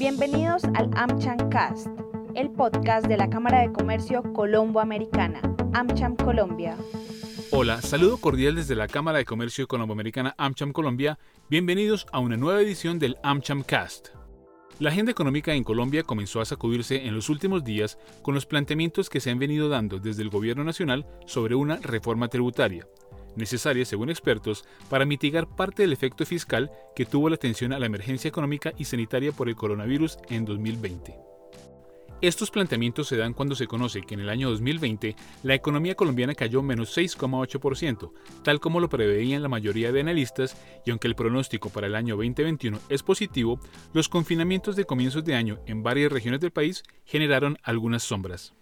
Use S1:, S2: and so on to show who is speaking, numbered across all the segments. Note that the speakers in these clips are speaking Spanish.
S1: Bienvenidos al AmCham Cast, el podcast de la Cámara de Comercio Colombo-Americana, AmCham Colombia.
S2: Hola, saludo cordial desde la Cámara de Comercio Colombo-Americana AmCham Colombia. Bienvenidos a una nueva edición del AmCham Cast. La agenda económica en Colombia comenzó a sacudirse en los últimos días con los planteamientos que se han venido dando desde el Gobierno Nacional sobre una reforma tributaria, necesaria, según expertos, para mitigar parte del efecto fiscal que tuvo la atención a la emergencia económica y sanitaria por el coronavirus en 2020. Estos planteamientos se dan cuando se conoce que en el año 2020 la economía colombiana cayó menos 6,8%, tal como lo preveían la mayoría de analistas, y aunque el pronóstico para el año 2021 es positivo, los confinamientos de comienzos de año en varias regiones del país generaron algunas sombras.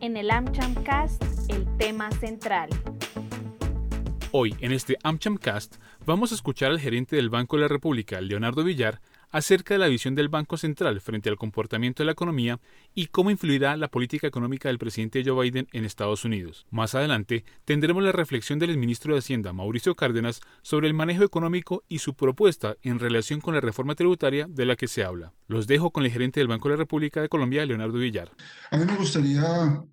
S1: En el AmChamcast, el tema central.
S2: Hoy, en este AmChamcast, vamos a escuchar al gerente del Banco de la República, Leonardo Villar, acerca de la visión del Banco Central frente al comportamiento de la economía y cómo influirá la política económica del presidente Joe Biden en Estados Unidos. Más adelante tendremos la reflexión del ministro de Hacienda, Mauricio Cárdenas, sobre el manejo económico y su propuesta en relación con la reforma tributaria de la que se habla. Los dejo con el gerente del Banco de la República de Colombia, Leonardo Villar.
S3: A mí me gustaría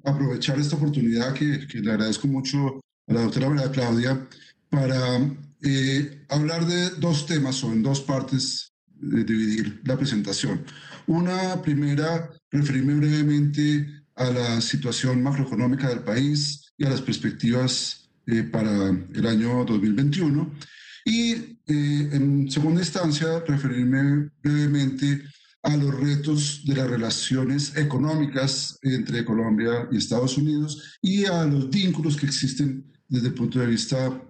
S3: aprovechar esta oportunidad que, le agradezco mucho a la doctora María Claudia para eh, hablar de dos temas o en dos partes dividir la presentación. Una primera, referirme brevemente a la situación macroeconómica del país y a las perspectivas eh, para el año 2021. Y eh, en segunda instancia, referirme brevemente a los retos de las relaciones económicas entre Colombia y Estados Unidos y a los vínculos que existen desde el punto de vista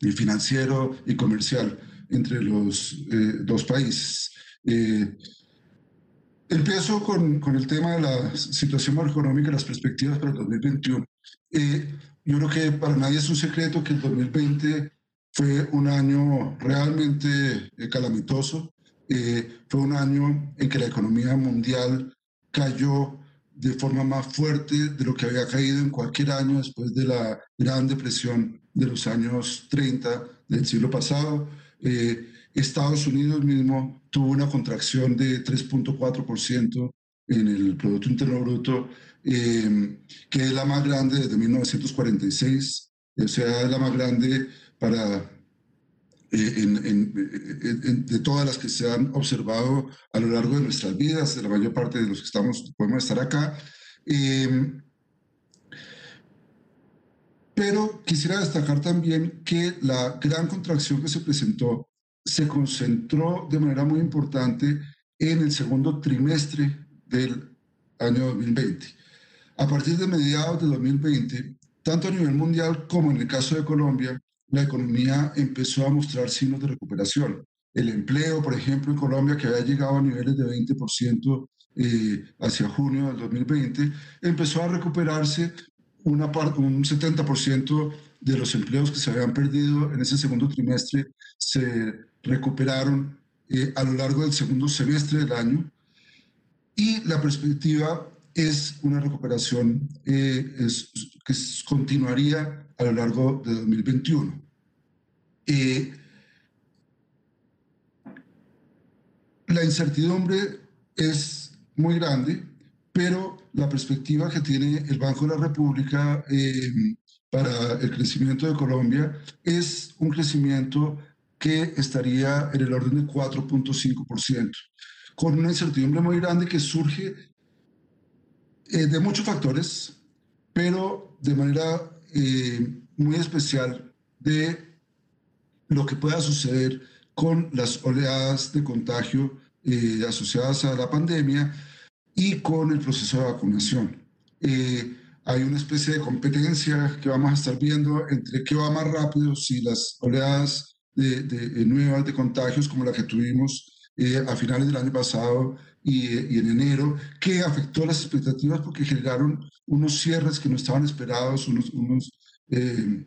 S3: financiero y comercial entre los eh, dos países. Eh, empiezo con, con, el tema de la situación macroeconómica las perspectivas para el 2021. Eh, yo creo que para nadie es un secreto que el 2020 fue un año realmente calamitoso. fue un año en que la economía mundial cayó de forma más fuerte de lo que había caído en cualquier año después de la Gran Depresión de los años 30 del siglo pasado. Eh, Estados Unidos mismo tuvo una contracción de 3.4% en el Producto Interno Bruto, em, que es la más grande desde 1946, o sea, la más grande para, eh, de todas las que se han observado a lo largo de nuestras vidas, de la mayor parte de los que estamos, podemos estar acá. Em, pero quisiera destacar también que la gran contracción que se presentó se concentró de manera muy importante en el segundo trimestre del año 2020. A partir de mediados de 2020, tanto a nivel mundial como en el caso de Colombia, la economía empezó a mostrar signos de recuperación. El empleo, por ejemplo, en Colombia, que había llegado a niveles de 20% eh, hacia junio del 2020, empezó a recuperarse un 70% de los empleos que se habían perdido en ese segundo trimestre se recuperaron eh, a lo largo del segundo semestre del año y la perspectiva es una recuperación eh, que continuaría a lo largo de 2021. Eh, la incertidumbre es muy grande, pero la perspectiva que tiene el Banco de la República eh, para el crecimiento de Colombia es un crecimiento que estaría en el orden de 4.5%, con una incertidumbre muy grande que surge eh, de muchos factores, pero de manera eh, muy especial de lo que pueda suceder con las oleadas de contagio asociadas a la pandemia y con el proceso de vacunación. Eh, hay una especie de competencia que vamos a estar viendo entre qué va más rápido, si las oleadas de, de, nuevas de contagios como la que tuvimos eh, a finales del año pasado y, y, en enero, que afectó las expectativas porque generaron unos cierres que no estaban esperados, unos, unos eh,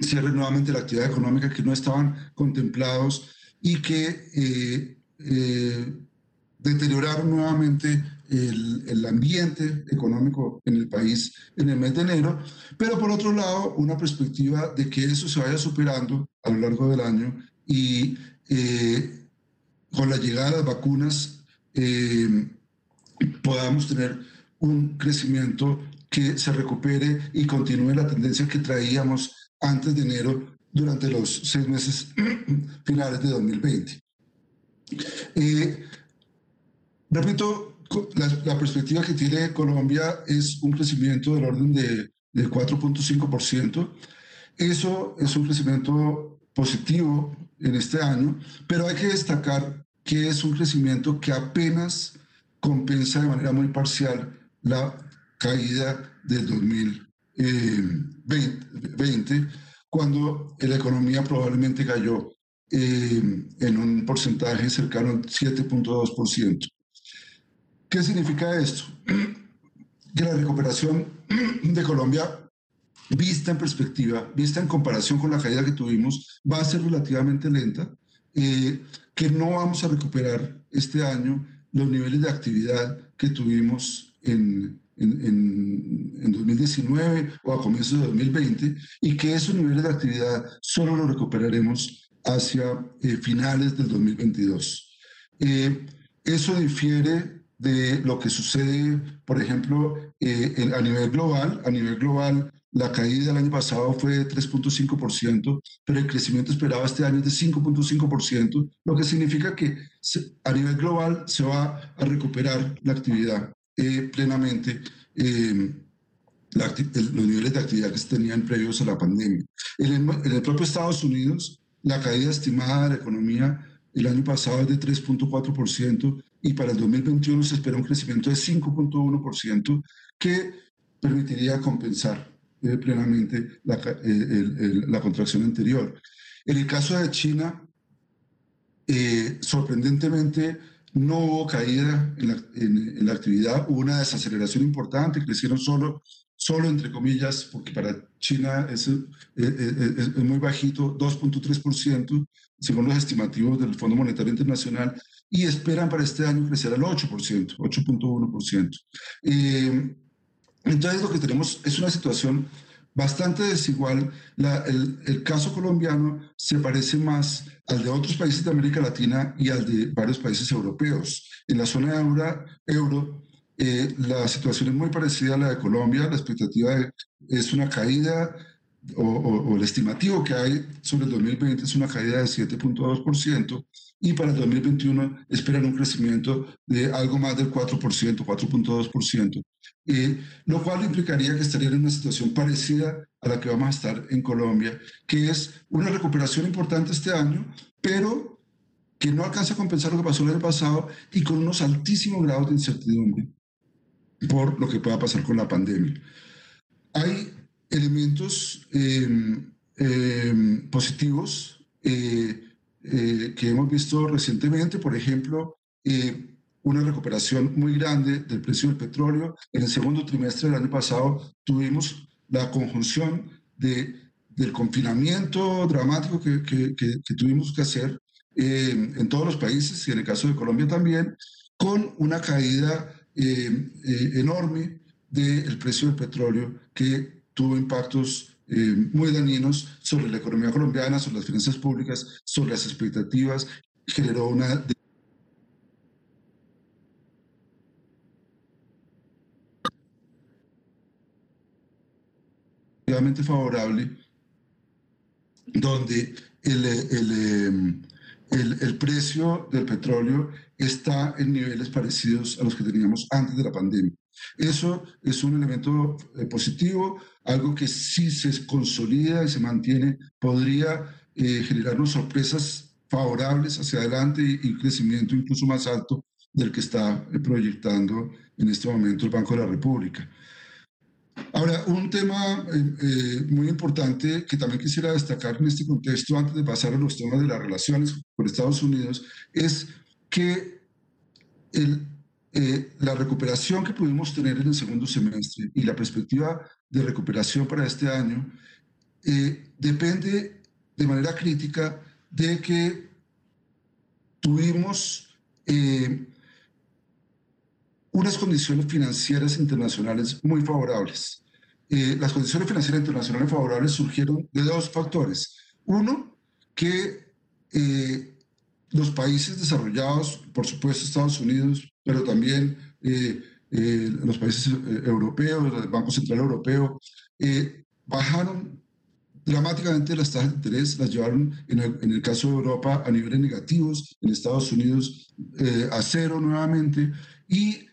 S3: cierres nuevamente de la actividad económica que no estaban contemplados y que deterioraron nuevamente el, el, ambiente económico en el país en el mes de enero, pero por otro lado, una perspectiva de que eso se vaya superando a lo largo del año y eh, con la llegada de las vacunas podamos tener un crecimiento que se recupere y continúe la tendencia que traíamos antes de enero durante los seis meses finales de 2020. Eh, repito, la, perspectiva que tiene Colombia es un crecimiento del orden de, de 4.5%. Eso es un crecimiento positivo en este año, pero hay que destacar que es un crecimiento que apenas compensa de manera muy parcial la caída del 2020, cuando la economía probablemente cayó eh, en un porcentaje cercano al 7.2%. ¿Qué significa esto? Que la recuperación de Colombia, vista en perspectiva, vista en comparación con la caída que tuvimos, va a ser relativamente lenta, eh, que no vamos a recuperar este año los niveles de actividad que tuvimos en, en, 2019 o a comienzos de 2020 y que esos niveles de actividad solo los recuperaremos hacia eh, finales del 2022. Eh, eso difiere de lo que sucede, por ejemplo, eh, a nivel global. A nivel global, la caída del año pasado fue de 3.5%, pero el crecimiento esperado este año es de 5.5%, lo que significa que a nivel global se va a recuperar la actividad eh, plenamente eh, los niveles de actividad que se tenían previos a la pandemia. En el, propio Estados Unidos, la caída estimada de la economía el año pasado es de 3.4% y para el 2021 se espera un crecimiento de 5.1% que permitiría compensar eh, plenamente la, la, contracción anterior. En el caso de China, sorprendentemente, no hubo caída en la, actividad, hubo una desaceleración importante, crecieron solo, solo entre comillas, porque para China es, es, muy bajito, 2.3%, según los estimativos del Fondo Monetario Internacional, y esperan para este año crecer al 8%, 8.1%. Eh, entonces lo que tenemos es una situación bastante desigual. el, el, caso colombiano se parece más al de otros países de América Latina y al de varios países europeos. En la zona euro, euro eh, la situación es muy parecida a la de Colombia. La expectativa es una caída o, o, el estimativo que hay sobre el 2020 es una caída de 7.2% y para el 2021 esperan un crecimiento de algo más del 4%, 4.2%, eh, lo cual implicaría que estarían en una situación parecida a la que vamos a estar en Colombia, que es una recuperación importante este año, pero que no alcanza a compensar lo que pasó el año pasado y con unos altísimos grados de incertidumbre por lo que pueda pasar con la pandemia. Hay elementos em, em, positivos eh, eh, que hemos visto recientemente, por ejemplo, eh, una recuperación muy grande del precio del petróleo. En el segundo trimestre del año pasado tuvimos la conjunción de, del confinamiento dramático que, que, tuvimos que hacer en todos los países y en el caso de Colombia también, con una caída enorme del precio del petróleo que tuvo impactos eh, muy dañinos sobre la economía colombiana, sobre las finanzas públicas, sobre las expectativas, generó una favorable, donde el, em, el, el, precio del petróleo está en niveles parecidos a los que teníamos antes de la pandemia. Eso es un elemento eh, positivo, algo que si se consolida y se mantiene, podría eh, generarnos sorpresas favorables hacia adelante y, un crecimiento incluso más alto del que está eh, proyectando en este momento el Banco de la República. Ahora, un tema muy importante que también quisiera destacar en este contexto, antes de pasar a los temas de las relaciones con Estados Unidos, es que el, eh, la recuperación que pudimos tener en el segundo semestre y la perspectiva de recuperación para este año eh, depende de manera crítica de que tuvimos eh, unas condiciones financieras internacionales muy favorables. las condiciones financieras internacionales favorables surgieron de dos factores. Uno, que los países desarrollados, por supuesto Estados Unidos, pero también eh, eh, los países europeos, el Banco Central Europeo, bajaron dramáticamente las tasas de interés, las llevaron en el, caso de Europa a niveles negativos, en Estados Unidos a cero nuevamente, y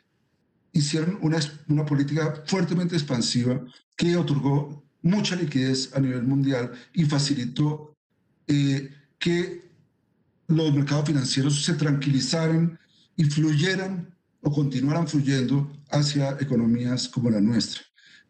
S3: hicieron una, una política fuertemente expansiva que otorgó mucha liquidez a nivel mundial y facilitó eh, que los mercados financieros se tranquilizaran y fluyeran o continuaran fluyendo hacia economías como la nuestra.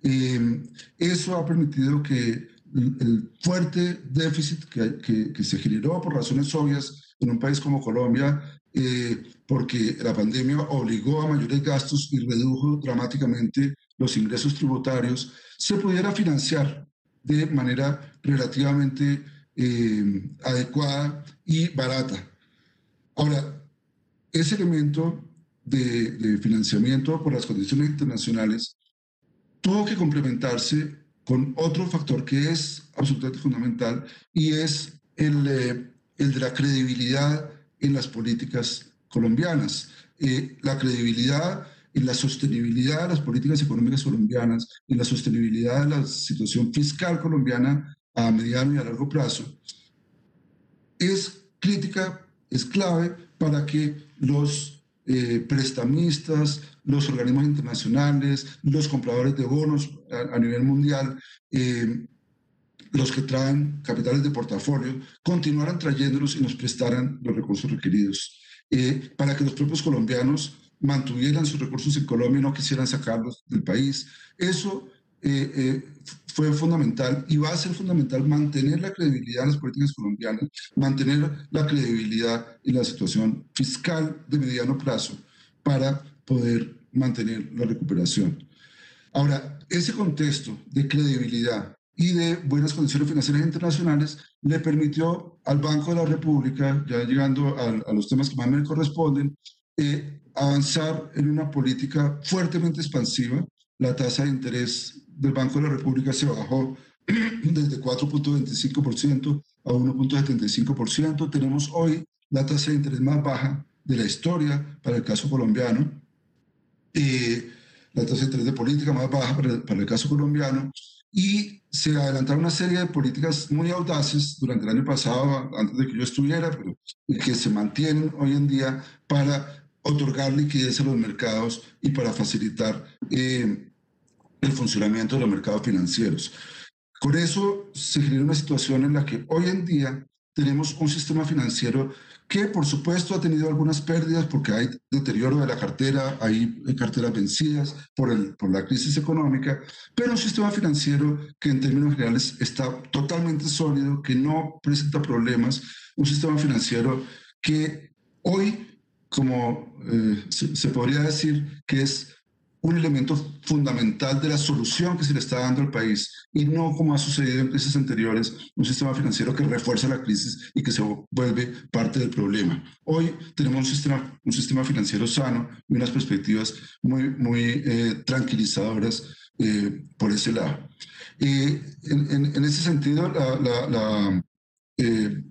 S3: Eh, eso ha permitido que el, fuerte déficit que, se generó por razones obvias en un país como Colombia, eh, porque la pandemia obligó a mayores gastos y redujo dramáticamente los ingresos tributarios, se pudiera financiar de manera relativamente eh, adecuada y barata. Ahora, ese elemento de, de, financiamiento por las condiciones internacionales tuvo que complementarse con otro factor que es absolutamente fundamental y es el, eh, el de la credibilidad en las políticas colombianas. Eh, la credibilidad y la sostenibilidad de las políticas económicas colombianas y la sostenibilidad de la situación fiscal colombiana a mediano y a largo plazo es crítica, es clave para que los eh, prestamistas, los organismos internacionales, los compradores de bonos a, nivel mundial, eh, los que traen capitales de portafolio, continuaran trayéndolos y nos prestaran los recursos requeridos. Eh, para que los propios colombianos mantuvieran sus recursos en Colombia y no quisieran sacarlos del país. Eso eh, eh, fue fundamental y va a ser fundamental mantener la credibilidad en las políticas colombianas, mantener la credibilidad y la situación fiscal de mediano plazo para poder mantener la recuperación. Ahora, ese contexto de credibilidad y de buenas condiciones financieras internacionales le permitió al Banco de la República, ya llegando a, los temas que más me corresponden, eh, avanzar en una política fuertemente expansiva. La tasa de interés del Banco de la República se bajó desde 4.25% a 1.75%. Tenemos hoy la tasa de interés más baja de la historia para el caso colombiano. Eh, la tasa de interés de política más baja para para el caso colombiano y se adelantaron una serie de políticas muy audaces durante el año pasado, antes de que yo estuviera, pero que se mantienen hoy en día para otorgar liquidez a los mercados y para facilitar eh, el funcionamiento de los mercados financieros. Con eso se genera una situación en la que hoy en día tenemos un sistema financiero que por supuesto ha tenido algunas pérdidas porque hay deterioro de la cartera, hay carteras vencidas por, el, por la crisis económica, pero un sistema financiero que en términos generales está totalmente sólido, que no presenta problemas, un sistema financiero que hoy, como eh, se, se podría decir, que es un elemento fundamental de la solución que se le está dando al país y no como ha sucedido en crisis anteriores, un sistema financiero que refuerza la crisis y que se vuelve parte del problema. Hoy tenemos un sistema, un sistema financiero sano y unas perspectivas muy, muy eh, tranquilizadoras eh, por ese lado. Y en, en, ese sentido, la, la, eh,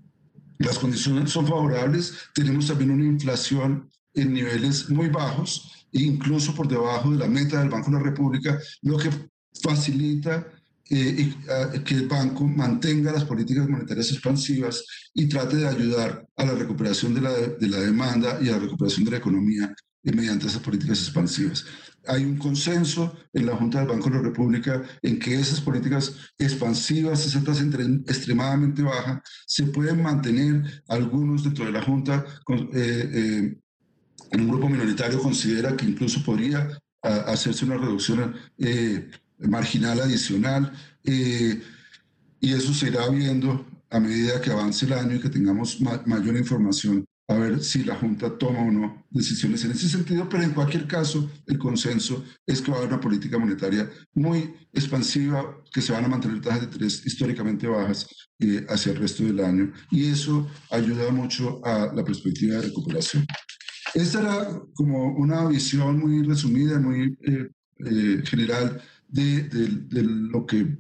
S3: las condiciones son favorables. Tenemos también una inflación en niveles muy bajos incluso por debajo de la meta del Banco de la República, lo que facilita eh, que el banco mantenga las políticas monetarias expansivas y trate de ayudar a la recuperación de la, de la demanda y a la recuperación de la economía eh, mediante esas políticas expansivas. Hay un consenso en la Junta del Banco de la República en que esas políticas expansivas, esa tasa extremadamente baja, se pueden mantener algunos dentro de la Junta con, eh, un grupo minoritario considera que incluso podría hacerse una reducción eh, marginal adicional eh, y eso se irá viendo a medida que avance el año y que tengamos mayor información a ver si la Junta toma o no decisiones en ese sentido, pero en cualquier caso el consenso es que va a haber una política monetaria muy expansiva, que se van a mantener tasas de interés históricamente bajas eh, hacia el resto del año y eso ayuda mucho a la perspectiva de recuperación. Esta era como una visión muy resumida, muy eh, eh, general de, de, lo que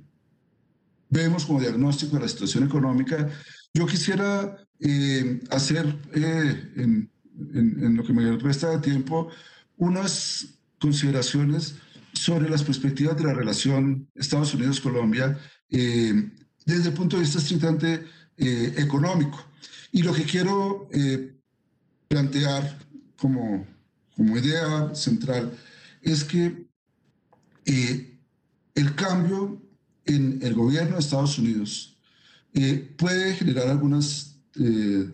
S3: vemos como diagnóstico de la situación económica Yo quisiera eh, hacer eh, en, en, lo que me resta de tiempo unas consideraciones sobre las perspectivas de la relación Estados Unidos-Colombia eh, desde el punto de vista estrictamente económico. Y lo que quiero plantear como, como idea central es que el cambio en el gobierno de Estados Unidos puede generar algunas eh,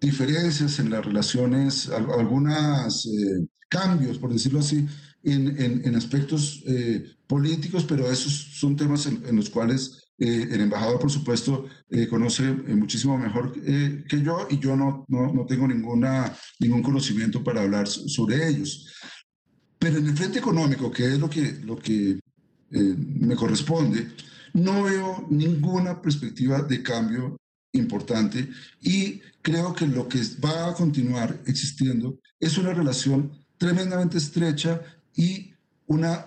S3: diferencias en las relaciones, algunos eh, cambios, por decirlo así, en, en, aspectos eh, políticos, pero esos son temas en, los cuales el embajador, por supuesto, conoce muchísimo mejor que yo y yo no, no, no, tengo ninguna, ningún conocimiento para hablar sobre ellos. Pero en el frente económico, que es lo que, lo que me corresponde, no veo ninguna perspectiva de cambio importante y creo que lo que va a continuar existiendo es una relación tremendamente estrecha y una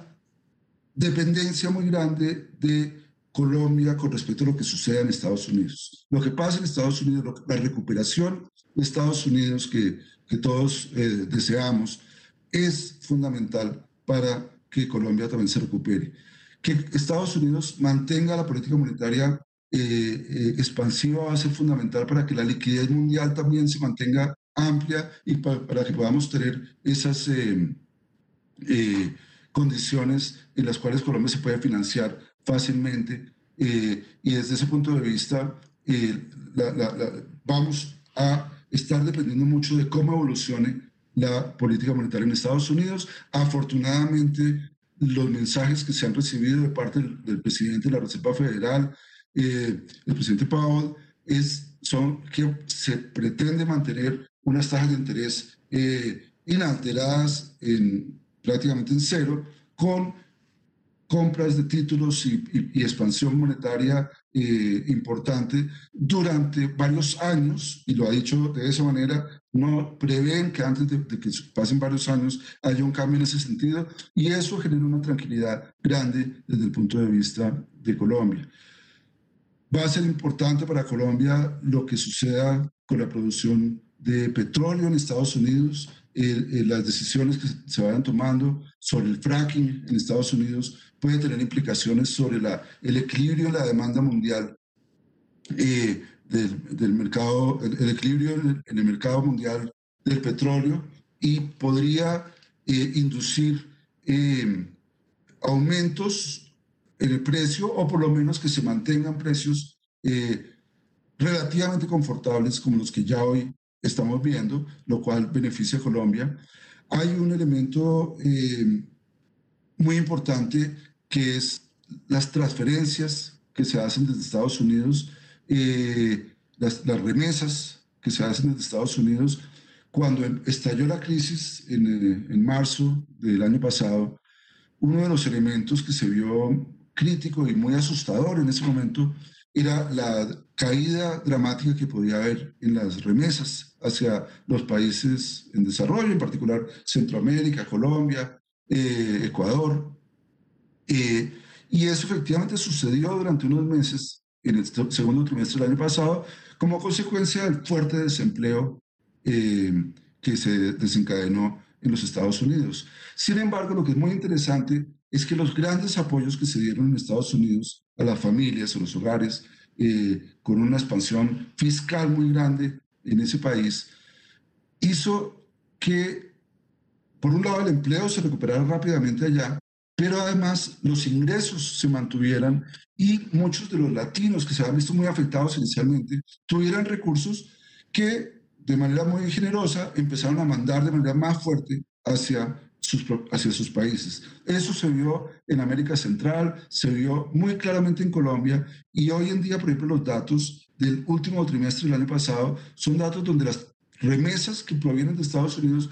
S3: dependencia muy grande de Colombia con respecto a lo que sucede en Estados Unidos. Lo que pasa en Estados Unidos, la recuperación de Estados Unidos que, que todos eh, deseamos, es fundamental para que Colombia también se recupere. Que Estados Unidos mantenga la política monetaria eh, eh, expansiva va a ser fundamental para que la liquidez mundial también se mantenga amplia y para que podamos tener esas eh, condiciones en las cuales Colombia se puede financiar fácilmente. y desde ese punto de vista, vamos a estar dependiendo mucho de cómo evolucione la política monetaria en Estados Unidos. Afortunadamente, los mensajes que se han recibido de parte del, presidente de la Reserva Federal, eh, el presidente Powell es, son que se pretende mantener unas tasas de interés eh, inalteradas en, prácticamente en cero, con compras de títulos y, expansión monetaria eh, importante durante varios años, y lo ha dicho de esa manera, no prevén que antes de, de, que pasen varios años haya un cambio en ese sentido, y eso genera una tranquilidad grande desde el punto de vista de Colombia. Va a ser importante para Colombia lo que suceda con la producción de petróleo en Estados Unidos, las decisiones que se vayan tomando sobre el fracking en Estados Unidos pueden tener implicaciones sobre la, el equilibrio en la demanda mundial eh, del, mercado, el, equilibrio en el, mercado mundial del petróleo y podría eh, inducir eh, aumentos en el precio o por lo menos que se mantengan precios eh, relativamente confortables como los que ya hoy estamos viendo, lo cual beneficia a Colombia. Hay un elemento eh, muy importante que es las transferencias que se hacen desde Estados Unidos, eh, las, las, remesas que se hacen desde Estados Unidos. Cuando estalló la crisis en, en marzo del año pasado, uno de los elementos que se vio crítico y muy asustador en ese momento era la caída dramática que podía haber en las remesas hacia los países en desarrollo, en particular Centroamérica, Colombia, eh, Ecuador. Eh, y eso efectivamente sucedió durante unos meses, en el segundo trimestre del año pasado, como consecuencia del fuerte desempleo eh, que se desencadenó en los Estados Unidos. Sin embargo, lo que es muy interesante es que los grandes apoyos que se dieron en Estados Unidos a las familias, a los hogares, eh, con una expansión fiscal muy grande en ese país, hizo que, por un lado, el empleo se recuperara rápidamente allá, pero además los ingresos se mantuvieran y muchos de los latinos que se habían visto muy afectados inicialmente tuvieran recursos que de manera muy generosa empezaron a mandar de manera más fuerte hacia hacia sus países. Eso se vio en América Central, se vio muy claramente en Colombia y hoy en día, por ejemplo, los datos del último trimestre del año pasado son datos donde las remesas que provienen de Estados Unidos,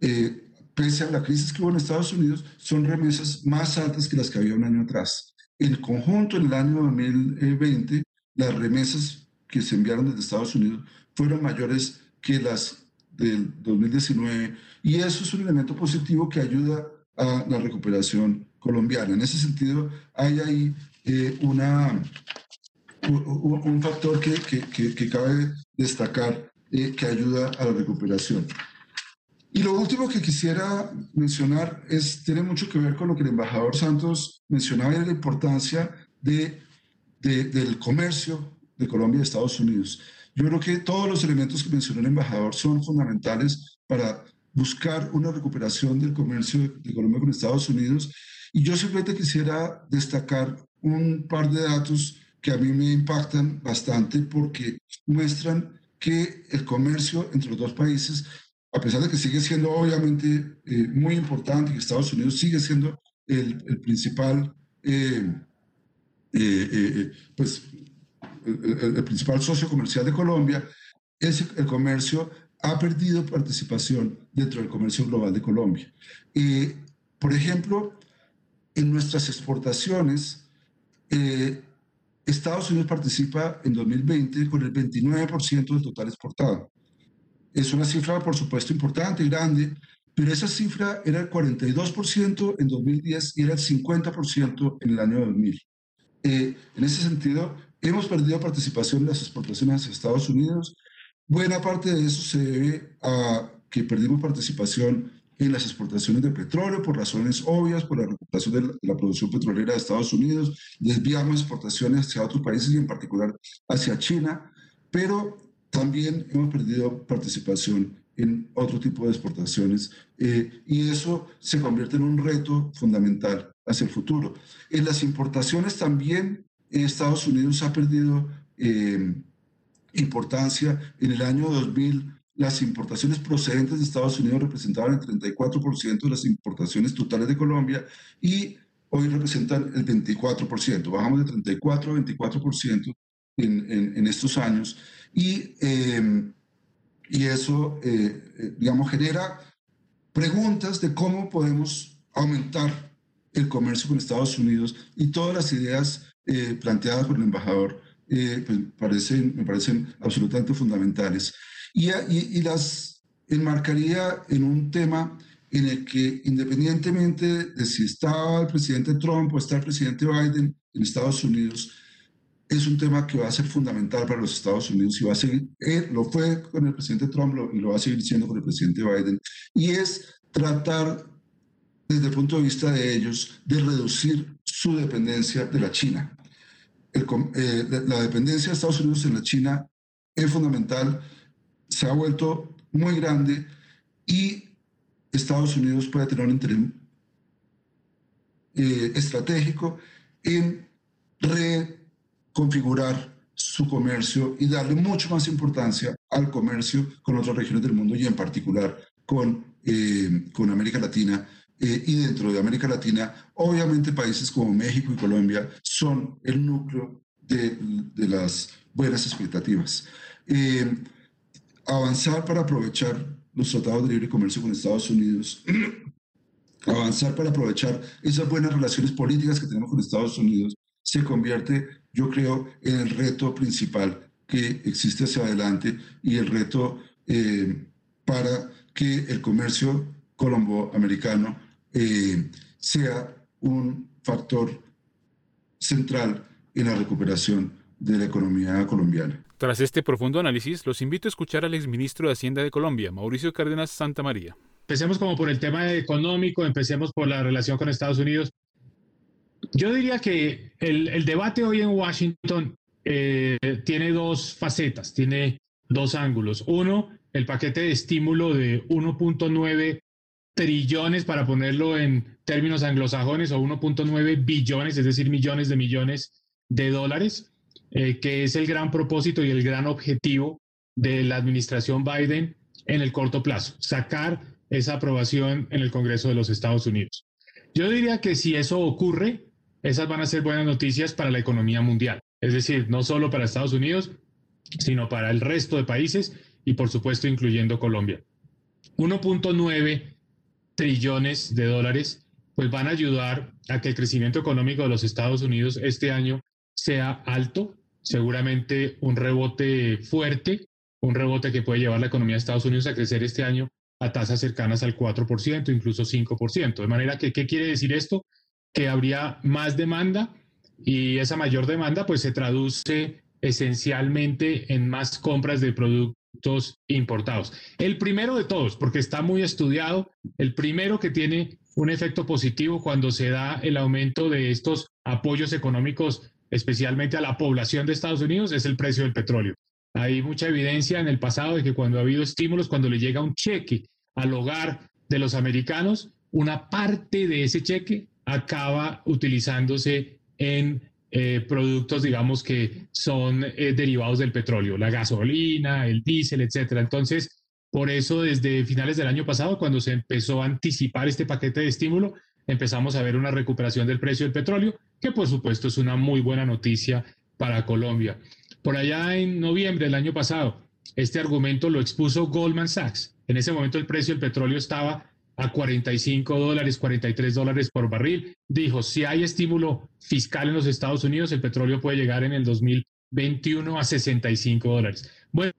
S3: eh, pese a la crisis que hubo en Estados Unidos, son remesas más altas que las que había un año atrás. En conjunto, en el año 2020, las remesas que se enviaron desde Estados Unidos fueron mayores que las del 2019 y eso es un elemento positivo que ayuda a la recuperación colombiana. En ese sentido, hay ahí eh, una, un factor que, que, que cabe destacar eh, que ayuda a la recuperación. Y lo último que quisiera mencionar es, tiene mucho que ver con lo que el embajador Santos mencionaba, y la importancia de, del comercio de Colombia y Estados Unidos. Yo creo que todos los elementos que mencionó el embajador son fundamentales para buscar una recuperación del comercio de Colombia con Estados Unidos. Y yo simplemente quisiera destacar un par de datos que a mí me impactan bastante porque muestran que el comercio entre los dos países, a pesar de que sigue siendo obviamente eh, muy importante, que Estados Unidos sigue siendo el, el principal, eh, eh, pues, el, principal socio comercial de Colombia, es el comercio ha perdido participación dentro del comercio global de Colombia. por ejemplo, en nuestras exportaciones, Estados Unidos participa en 2020 con el 29% del total exportado. Es una cifra, por supuesto, importante y grande, pero esa cifra era el 42% en 2010 y era el 50% en el año 2000. Eh, en ese sentido, hemos perdido participación en las exportaciones a Estados Unidos. Buena parte de eso se debe a que perdimos participación en las exportaciones de petróleo por razones obvias, por la recuperación de la, producción petrolera de Estados Unidos, desviamos exportaciones hacia otros países y en particular hacia China, pero también hemos perdido participación en otro tipo de exportaciones eh, y eso se convierte en un reto fundamental hacia el futuro. En las importaciones también Estados Unidos ha perdido eh, importancia. En el año 2000 las importaciones procedentes de Estados Unidos representaban el 34% de las importaciones totales de Colombia y hoy representan el 24%. Bajamos de 34 a 24% en, en, en, estos años y, eh, y eso, eh, eh, digamos, genera preguntas de cómo podemos aumentar el comercio con Estados Unidos y todas las ideas planteadas por el embajador pues parecen, me parecen absolutamente fundamentales y, las enmarcaría en un tema en el que independientemente de si estaba el presidente Trump o está el presidente Biden en Estados Unidos, es un tema que va a ser fundamental para los Estados Unidos y va a seguir, eh, lo fue con el presidente Trump y lo va a seguir siendo con el presidente Biden, y es tratar desde el punto de vista de ellos de reducir su dependencia de la China. Eh, la dependencia de Estados Unidos en la China es fundamental se ha vuelto muy grande y Estados Unidos puede tener un interés eh, estratégico en reconfigurar su comercio y darle mucho más importancia al comercio con otras regiones del mundo y en particular con, eh, con América Latina. Eh, y dentro de América Latina, obviamente países como México y Colombia son el núcleo de, de las buenas expectativas. Avanzar para aprovechar los tratados de libre comercio con Estados Unidos, avanzar para aprovechar esas buenas relaciones políticas que tenemos con Estados Unidos, se convierte, yo creo, en el reto principal que existe hacia adelante y el reto eh, para que el comercio colombo-americano eh, sea un factor central en la recuperación de la economía colombiana.
S2: Tras este profundo análisis, los invito a escuchar al exministro de Hacienda de Colombia, Mauricio Cárdenas Santa María.
S4: Empecemos como por el tema económico, empecemos por la relación con Estados Unidos. Yo diría que el, debate hoy en Washington eh, tiene dos facetas, tiene dos ángulos. Uno, el paquete de estímulo de 1.9 trillones, para ponerlo en términos anglosajones, o 1.9 billones, es decir, millones de millones de dólares eh, que es el gran propósito y el gran objetivo de la administración Biden en el corto plazo, sacar esa aprobación en el Congreso de los Estados Unidos. Yo diría que si eso ocurre, esas van a ser buenas noticias para la economía mundial, es decir, no solo para Estados Unidos, sino para el resto de países y por supuesto incluyendo Colombia. 1.9 trillones de dólares pues van a ayudar a que el crecimiento económico de los Estados Unidos este año sea alto, seguramente un rebote fuerte, un rebote que puede llevar la economía de Estados Unidos a crecer este año a tasas cercanas al 4%, incluso 5%. De manera que, ¿qué quiere decir esto? Que habría más demanda y esa mayor demanda pues se traduce esencialmente en más compras de importados. El primero de todos, porque está muy estudiado, el primero que tiene un efecto positivo cuando se da el aumento de estos apoyos económicos, especialmente a la población de Estados Unidos, es el precio del petróleo. Hay mucha evidencia en el pasado de que cuando ha habido estímulos, cuando le llega un cheque al hogar de los americanos, una parte de ese cheque acaba utilizándose en eh, productos, digamos, que son eh, derivados del petróleo, la gasolina, el diésel, etcétera. Entonces, por eso, desde finales del año pasado, cuando se empezó a anticipar este paquete de estímulo, empezamos a ver una recuperación del precio del petróleo, que por supuesto es una muy buena noticia para Colombia. Por allá en noviembre del año pasado, este argumento lo expuso Goldman Sachs. En ese momento el precio del petróleo estaba a 45 dólares, 43 dólares por barril. Dijo, si hay estímulo fiscal en los Estados Unidos, el petróleo puede llegar en el 2021 a 65 dólares. Bueno,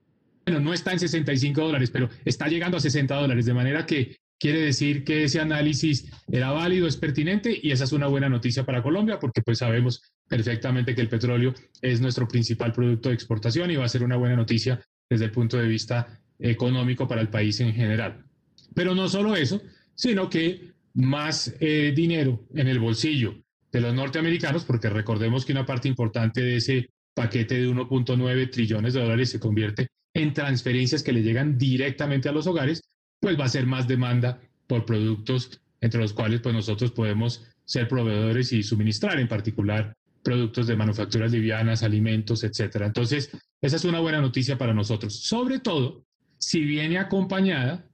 S4: no está en 65 dólares, pero está llegando a 60 dólares, de manera que quiere decir que ese análisis era válido, es pertinente y esa es una buena noticia para Colombia porque pues sabemos perfectamente que el petróleo es nuestro principal producto de exportación y va a ser una buena noticia desde el punto de vista económico para el país en general. Pero no solo eso, sino que más eh, dinero en el bolsillo de los norteamericanos, porque recordemos que una parte importante de ese paquete de 1.9 trillones de dólares se convierte en transferencias que le llegan directamente a los hogares, pues va a ser más demanda por productos entre los cuales pues nosotros podemos ser proveedores y suministrar en particular productos de manufacturas livianas, alimentos, etcétera. Entonces, esa es una buena noticia para nosotros, sobre todo si viene acompañada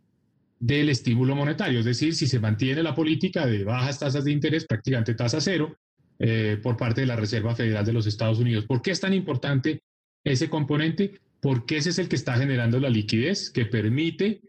S4: del estímulo monetario, es decir, si se mantiene la política de bajas tasas de interés, prácticamente tasa cero, eh, por parte de la Reserva Federal de los Estados Unidos. ¿Por qué es tan importante ese componente? Porque ese es el que está generando la liquidez que permite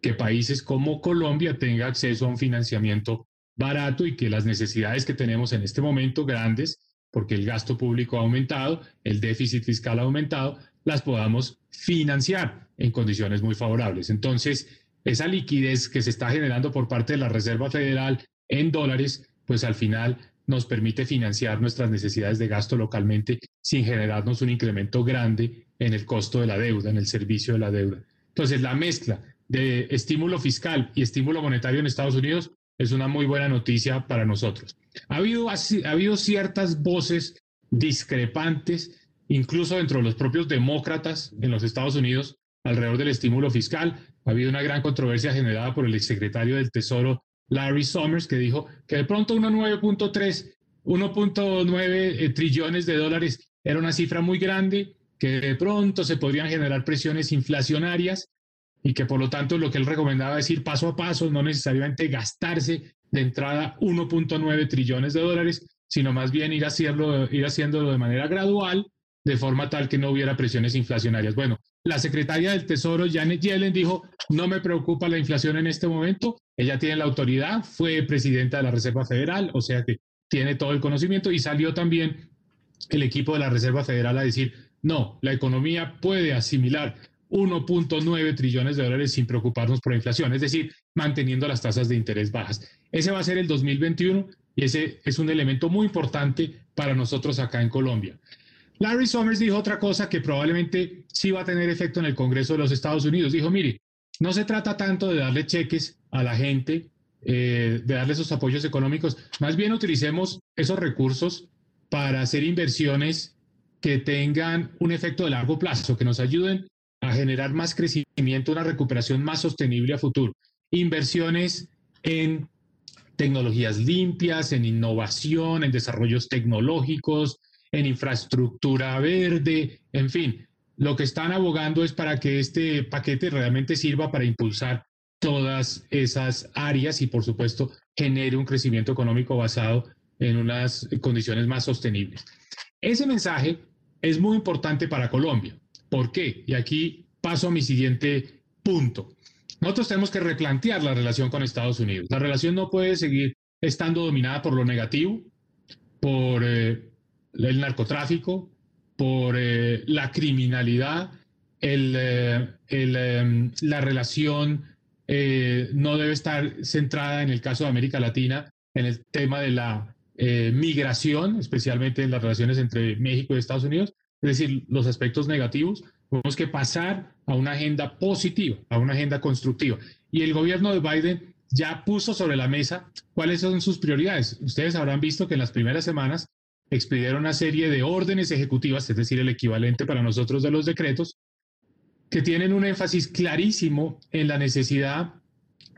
S4: que países como Colombia tengan acceso a un financiamiento barato y que las necesidades que tenemos en este momento grandes, porque el gasto público ha aumentado, el déficit fiscal ha aumentado, las podamos financiar en condiciones muy favorables. Entonces, esa liquidez que se está generando por parte de la Reserva Federal en dólares, pues al final nos permite financiar nuestras necesidades de gasto localmente sin generarnos un incremento grande en el costo de la deuda, en el servicio de la deuda. Entonces, la mezcla de estímulo fiscal y estímulo monetario en Estados Unidos es una muy buena noticia para nosotros. Ha habido, ha habido ciertas voces discrepantes, incluso dentro de los propios demócratas en los Estados Unidos, alrededor del estímulo fiscal. Ha habido una gran controversia generada por el exsecretario del Tesoro, Larry Summers, que dijo que de pronto 1.9.3, 1.9 eh, trillones de dólares era una cifra muy grande, que de pronto se podrían generar presiones inflacionarias y que por lo tanto lo que él recomendaba es ir paso a paso, no necesariamente gastarse de entrada 1.9 trillones de dólares, sino más bien ir, hacerlo, ir haciéndolo de manera gradual, de forma tal que no hubiera presiones inflacionarias. Bueno, la secretaria del Tesoro, Janet Yellen, dijo, no me preocupa la inflación en este momento, ella tiene la autoridad, fue presidenta de la Reserva Federal, o sea que tiene todo el conocimiento y salió también el equipo de la Reserva Federal a decir, no, la economía puede asimilar 1.9 trillones de dólares sin preocuparnos por la inflación, es decir, manteniendo las tasas de interés bajas. Ese va a ser el 2021 y ese es un elemento muy importante para nosotros acá en Colombia. Larry Summers dijo otra cosa que probablemente sí va a tener efecto en el Congreso de los Estados Unidos. Dijo, mire, no se trata tanto de darle cheques a la gente, eh, de darle esos apoyos económicos, más bien utilicemos esos recursos para hacer inversiones que tengan un efecto de largo plazo, que nos ayuden a generar más crecimiento, una recuperación más sostenible a futuro. Inversiones en tecnologías limpias, en innovación, en desarrollos tecnológicos, en infraestructura verde, en fin, lo que están abogando es para que este paquete realmente sirva para impulsar todas esas áreas y, por supuesto, genere un crecimiento económico basado en unas condiciones más sostenibles. Ese mensaje es muy importante para Colombia. ¿Por qué? Y aquí paso a mi siguiente punto. Nosotros tenemos que replantear la relación con Estados Unidos. La relación no puede seguir estando dominada por lo negativo, por eh, el narcotráfico, por eh, la criminalidad, el, eh, em, la relación eh, no debe estar centrada en el caso de América Latina en el tema de la migración, especialmente en las relaciones entre México y Estados Unidos, es decir, los aspectos negativos, tenemos que pasar a una agenda positiva, a una agenda constructiva. Y el gobierno de Biden ya puso sobre la mesa cuáles son sus prioridades. Ustedes habrán visto que en las primeras semanas expidieron una serie de órdenes ejecutivas, es decir, el equivalente para nosotros de los decretos, que tienen un énfasis clarísimo en la necesidad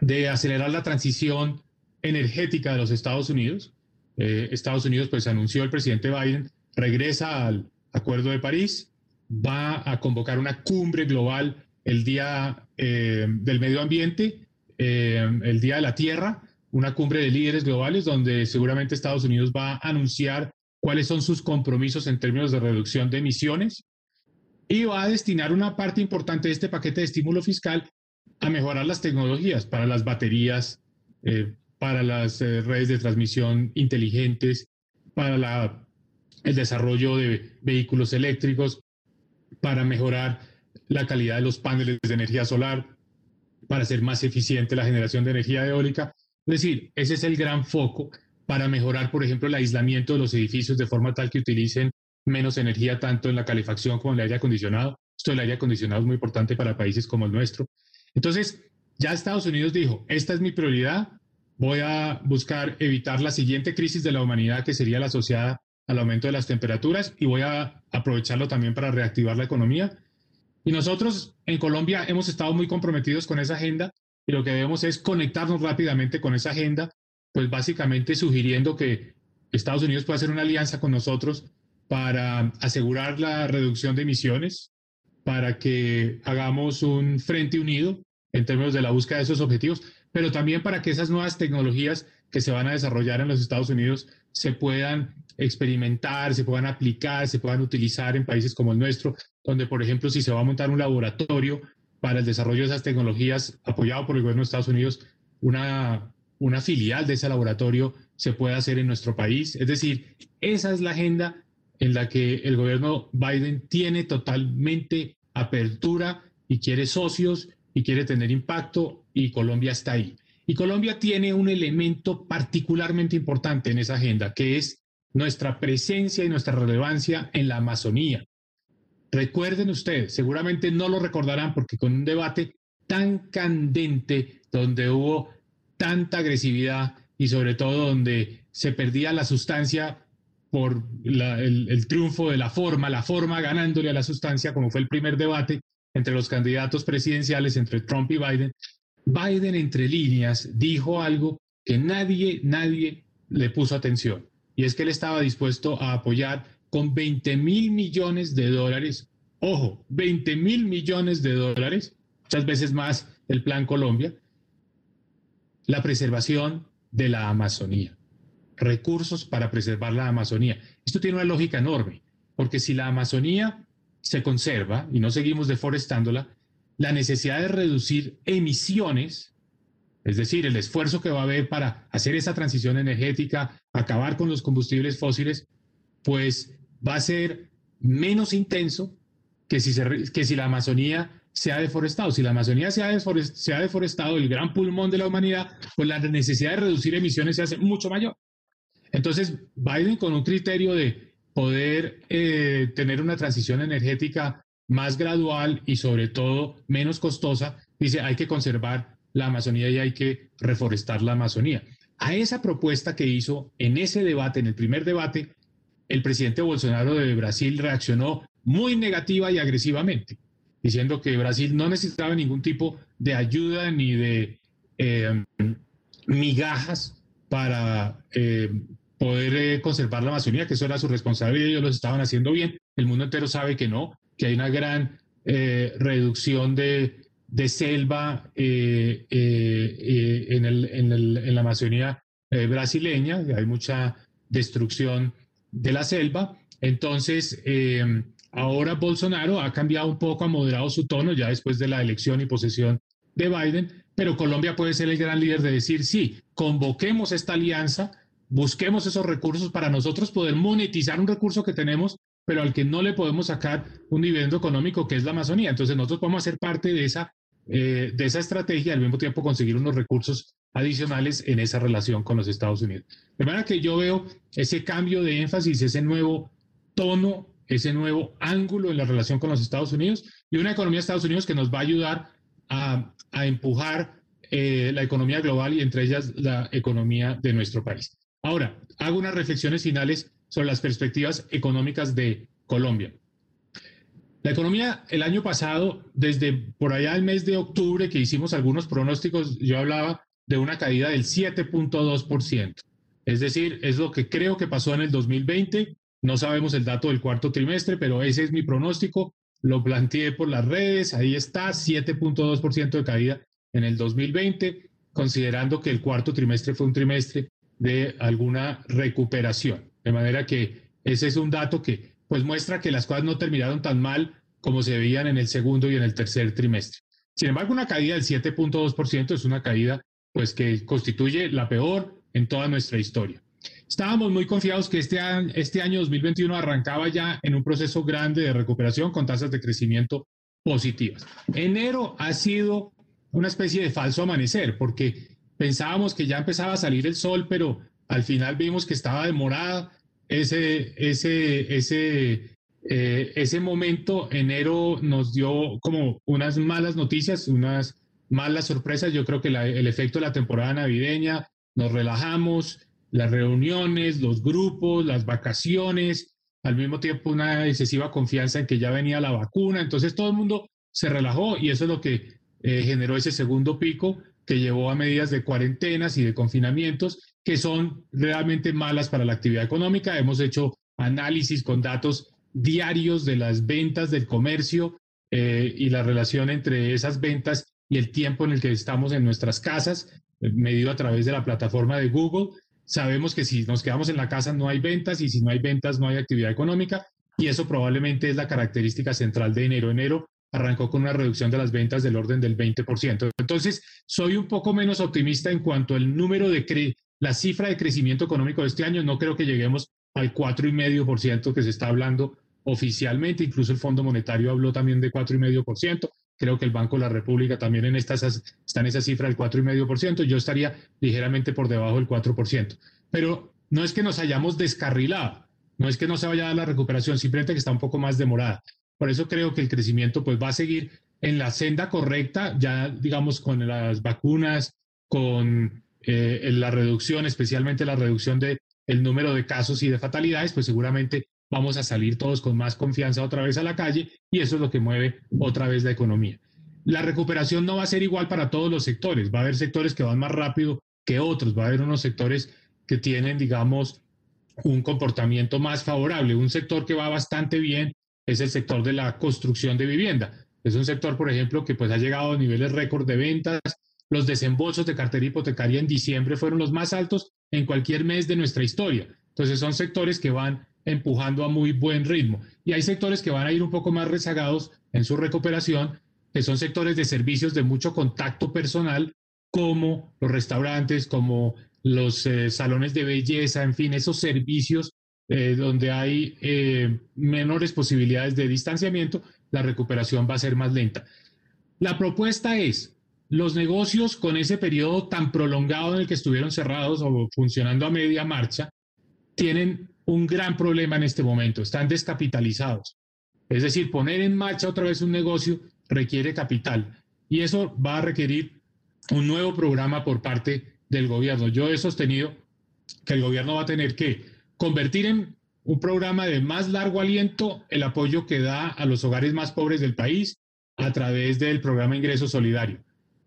S4: de acelerar la transición energética de los Estados Unidos. Eh, Estados Unidos, pues anunció el presidente Biden, regresa al Acuerdo de París, va a convocar una cumbre global el Día eh, del Medio Ambiente, eh, el Día de la Tierra, una cumbre de líderes globales donde seguramente Estados Unidos va a anunciar cuáles son sus compromisos en términos de reducción de emisiones y va a destinar una parte importante de este paquete de estímulo fiscal a mejorar las tecnologías para las baterías, eh, para las eh, redes de transmisión inteligentes, para la, el desarrollo de vehículos eléctricos, para mejorar la calidad de los paneles de energía solar, para hacer más eficiente la generación de energía eólica. Es decir, ese es el gran foco para mejorar, por ejemplo, el aislamiento de los edificios de forma tal que utilicen menos energía tanto en la calefacción como en el aire acondicionado. Esto del aire acondicionado es muy importante para países como el nuestro. Entonces, ya Estados Unidos dijo, esta es mi prioridad, voy a buscar evitar la siguiente crisis de la humanidad que sería la asociada al aumento de las temperaturas y voy a aprovecharlo también para reactivar la economía. Y nosotros en Colombia hemos estado muy comprometidos con esa agenda y lo que debemos es conectarnos rápidamente con esa agenda, pues básicamente sugiriendo que Estados Unidos pueda hacer una alianza con nosotros para asegurar la reducción de emisiones, para que hagamos un frente unido en términos de la búsqueda de esos objetivos, pero también para que esas nuevas tecnologías que se van a desarrollar en los Estados Unidos se puedan experimentar, se puedan aplicar, se puedan utilizar en países como el nuestro, donde, por ejemplo, si se va a montar un laboratorio para el desarrollo de esas tecnologías apoyado por el gobierno de Estados Unidos, una, una filial de ese laboratorio se puede hacer en nuestro país. Es decir, esa es la agenda en la que el gobierno Biden tiene totalmente apertura y quiere socios y quiere tener impacto y Colombia está ahí. Y Colombia tiene un elemento particularmente importante en esa agenda, que es nuestra presencia y nuestra relevancia en la Amazonía. Recuerden ustedes, seguramente no lo recordarán porque con un debate tan candente, donde hubo tanta agresividad y sobre todo donde se perdía la sustancia por el, el, triunfo de la forma, la forma ganándole a la sustancia, como fue el primer debate entre los candidatos presidenciales, entre Trump y Biden, Biden entre líneas dijo algo que nadie, nadie le puso atención y es que él estaba dispuesto a apoyar con 20 mil millones de dólares, ojo, 20 mil millones de dólares, muchas veces más el Plan Colombia, la preservación de la Amazonía, recursos para preservar la Amazonía. Esto tiene una lógica enorme, porque si la Amazonía se conserva y no seguimos deforestándola, la necesidad de reducir emisiones es decir, el esfuerzo que va a haber para hacer esa transición energética, acabar con los combustibles fósiles, pues va a ser menos intenso que si, que si la Amazonía se ha deforestado. Si la Amazonía se ha, se ha deforestado, el gran pulmón de la humanidad, pues la necesidad de reducir emisiones se hace mucho mayor. Entonces, Biden con un criterio de poder eh, tener una transición energética más gradual y sobre todo menos costosa, dice hay que conservar la Amazonía y hay que reforestar la Amazonía. A esa propuesta que hizo en ese debate, en el primer debate, el presidente Bolsonaro de Brasil reaccionó muy negativa y agresivamente, diciendo que Brasil no necesitaba ningún tipo de ayuda ni de eh, migajas para eh, poder eh, conservar la Amazonía, que eso era su responsabilidad, ellos lo estaban haciendo bien. El mundo entero sabe que no, que hay una gran reducción de de selva eh, eh, eh, en, el, en, el, en, la Amazonía brasileña, hay mucha destrucción de la selva. Entonces, ahora Bolsonaro ha cambiado un poco, ha moderado su tono ya después de la elección y posesión de Biden, pero Colombia puede ser el gran líder de decir, sí, convoquemos esta alianza, busquemos esos recursos para nosotros poder monetizar un recurso que tenemos, pero al que no le podemos sacar un dividendo económico, que es la Amazonía. Entonces nosotros podemos ser parte de esa eh, de esa estrategia al mismo tiempo conseguir unos recursos adicionales en esa relación con los Estados Unidos. De manera que yo veo ese cambio de énfasis, ese nuevo tono, ese nuevo ángulo en la relación con los Estados Unidos y una economía de Estados Unidos que nos va a ayudar a, empujar eh, la economía global y entre ellas la economía de nuestro país. Ahora, hago unas reflexiones finales sobre las perspectivas económicas de Colombia. La economía el año pasado, desde por allá el mes de octubre que hicimos algunos pronósticos, yo hablaba de una caída del 7.2%. Es decir, es lo que creo que pasó en el 2020. No sabemos el dato del cuarto trimestre, pero ese es mi pronóstico. Lo planteé por las redes, ahí está, 7.2% de caída en el 2020, considerando que el cuarto trimestre fue un trimestre de alguna recuperación. De manera que ese es un dato que pues muestra que las cosas no terminaron tan mal como se veían en el segundo y en el tercer trimestre. Sin embargo, una caída del 7.2% es una caída pues que constituye la peor en toda nuestra historia. Estábamos muy confiados que este año, este año 2021 arrancaba ya en un proceso grande de recuperación con tasas de crecimiento positivas. Enero ha sido una especie de falso amanecer porque pensábamos que ya empezaba a salir el sol, pero al final vimos que estaba demorada ese, ese, ese, eh, ese momento. Enero nos dio como unas malas noticias, unas más las sorpresas, yo creo que el efecto de la temporada navideña, nos relajamos, las reuniones, los grupos, las vacaciones, al mismo tiempo una excesiva confianza en que ya venía la vacuna, entonces todo el mundo se relajó y eso es lo que eh, generó ese segundo pico que llevó a medidas de cuarentenas y de confinamientos que son realmente malas para la actividad económica. Hemos hecho análisis con datos diarios de las ventas del comercio eh, y la relación entre esas ventas y el tiempo en el que estamos en nuestras casas, eh, medido a través de la plataforma de Google. Sabemos que si nos quedamos en la casa no hay ventas y si no hay ventas no hay actividad económica y eso probablemente es la característica central de enero. Enero arrancó con una reducción de las ventas del orden del 20%. Entonces, soy un poco menos optimista en cuanto al número de la cifra de crecimiento económico de este año. No creo que lleguemos al 4,5% que se está hablando oficialmente. Incluso el Fondo Monetario habló también de 4,5%. Creo que el Banco de la República también en estas, está en esa cifra del 4,5%. Yo estaría ligeramente por debajo del 4%. Pero no es que nos hayamos descarrilado, no es que no se vaya a dar la recuperación, simplemente que está un poco más demorada. Por eso creo que el crecimiento pues, va a seguir en la senda correcta, ya digamos con las vacunas, con eh, la reducción, especialmente la reducción del el número de casos y de fatalidades, pues seguramente vamos a salir todos con más confianza otra vez a la calle y eso es lo que mueve otra vez la economía. La recuperación no va a ser igual para todos los sectores, va a haber sectores que van más rápido que otros, va a haber unos sectores que tienen, digamos, un comportamiento más favorable. Un sector que va bastante bien es el sector de la construcción de vivienda. Es un sector, por ejemplo, que pues ha llegado a niveles récord de ventas. Los desembolsos de cartera hipotecaria en diciembre fueron los más altos en cualquier mes de nuestra historia. Entonces son sectores que van empujando a muy buen ritmo. Y hay sectores que van a ir un poco más rezagados en su recuperación, que son sectores de servicios de mucho contacto personal, como los restaurantes, como los eh, salones de belleza, en fin, esos servicios eh, donde hay eh, menores posibilidades de distanciamiento, la recuperación va a ser más lenta. La propuesta es, los negocios con ese periodo tan prolongado en el que estuvieron cerrados o funcionando a media marcha, tienen un gran problema en este momento, están descapitalizados. Es decir, poner en marcha otra vez un negocio requiere capital y eso va a requerir un nuevo programa por parte del gobierno. Yo he sostenido que el gobierno va a tener que convertir en un programa de más largo aliento el apoyo que da a los hogares más pobres del país a través del programa Ingreso Solidario.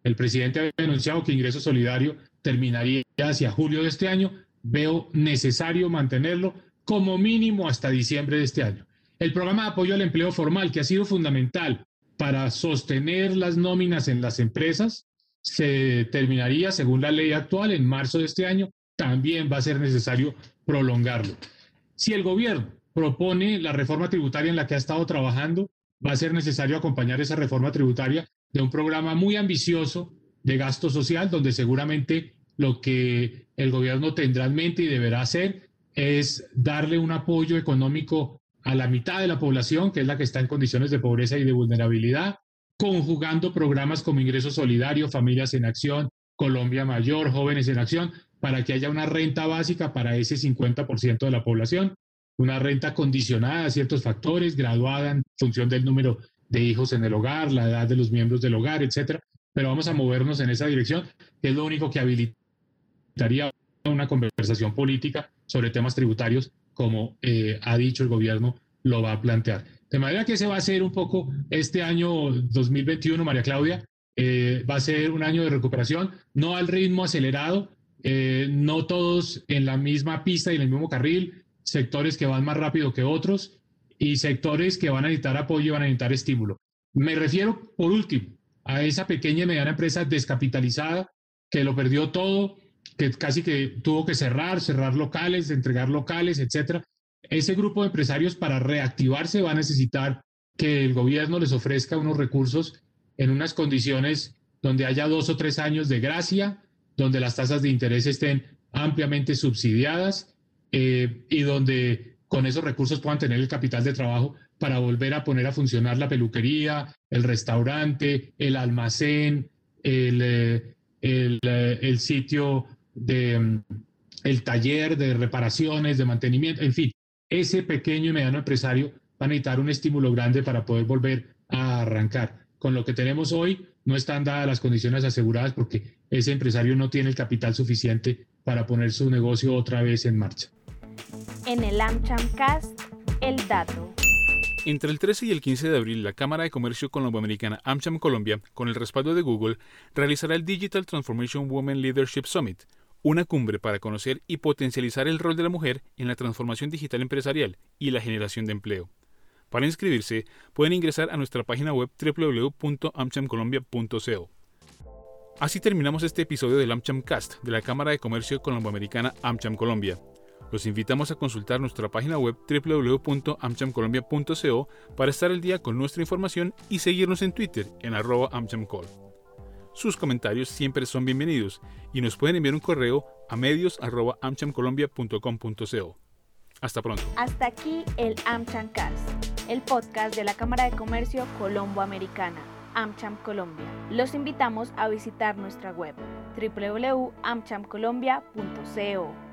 S4: El presidente ha anunciado que Ingreso Solidario terminaría hacia julio de este año. Veo necesario mantenerlo como mínimo hasta diciembre de este año. El programa de apoyo al empleo formal, que ha sido fundamental para sostener las nóminas en las empresas, se terminaría, según la ley actual, en marzo de este año. También va a ser necesario prolongarlo. Si el gobierno propone la reforma tributaria en la que ha estado trabajando, va a ser necesario acompañar esa reforma tributaria de un programa muy ambicioso de gasto social, donde seguramente lo que el gobierno tendrá en mente y deberá hacer es darle un apoyo económico a la mitad de la población, que es la que está en condiciones de pobreza y de vulnerabilidad, conjugando programas como Ingreso Solidario, Familias en Acción Colombia Mayor, Jóvenes en Acción, para que haya una renta básica para ese 50% de la población, una renta condicionada a ciertos factores, graduada en función del número de hijos en el hogar, la edad de los miembros del hogar, etcétera. Pero vamos a movernos en esa dirección, que es lo único que habilitaría una conversación política sobre temas tributarios, como eh, ha dicho el gobierno, lo va a plantear. De manera que ese va a ser un poco este año 2021, María Claudia, eh, va a ser un año de recuperación, no al ritmo acelerado, eh, no todos en la misma pista y en el mismo carril, sectores que van más rápido que otros y sectores que van a necesitar apoyo y van a necesitar estímulo. Me refiero, por último, a esa pequeña y mediana empresa descapitalizada que lo perdió todo, que casi que tuvo que cerrar, cerrar locales, entregar locales, etcétera. Ese grupo de empresarios para reactivarse va a necesitar que el gobierno les ofrezca unos recursos en unas condiciones donde haya dos o tres años de gracia, donde las tasas de interés estén ampliamente subsidiadas eh, y donde con esos recursos puedan tener el capital de trabajo para volver a poner a funcionar la peluquería, el restaurante, el almacén, el, eh, eh, el, sitio de mm, el taller de reparaciones, de mantenimiento, en fin, ese pequeño y mediano empresario va a necesitar un estímulo grande para poder volver a arrancar. Con lo que tenemos hoy, no están dadas las condiciones aseguradas porque ese empresario no tiene el capital suficiente para poner su negocio otra vez en marcha.
S1: En el AmChamcast, el dato.
S2: Entre el 13 y el 15 de abril, la Cámara de Comercio Colomboamericana AmCham Colombia, con el respaldo de Google, realizará el Digital Transformation Women Leadership Summit, una cumbre para conocer y potencializar el rol de la mujer en la transformación digital empresarial y la generación de empleo. Para inscribirse, pueden ingresar a nuestra página web www.amchamcolombia.co. Así terminamos este episodio del AmCham Cast de la Cámara de Comercio Colomboamericana AmCham Colombia. Los invitamos a consultar nuestra página web www.amchamcolombia.co para estar al día con nuestra información y seguirnos en Twitter en arroba. Sus comentarios siempre son bienvenidos y nos pueden enviar un correo a medios.amchamcolombia.com.co. Hasta pronto.
S1: Hasta aquí el AmChamcast, el podcast de la Cámara de Comercio Colombo-Americana, AmCham Colombia. Los invitamos a visitar nuestra web www.amchamcolombia.co.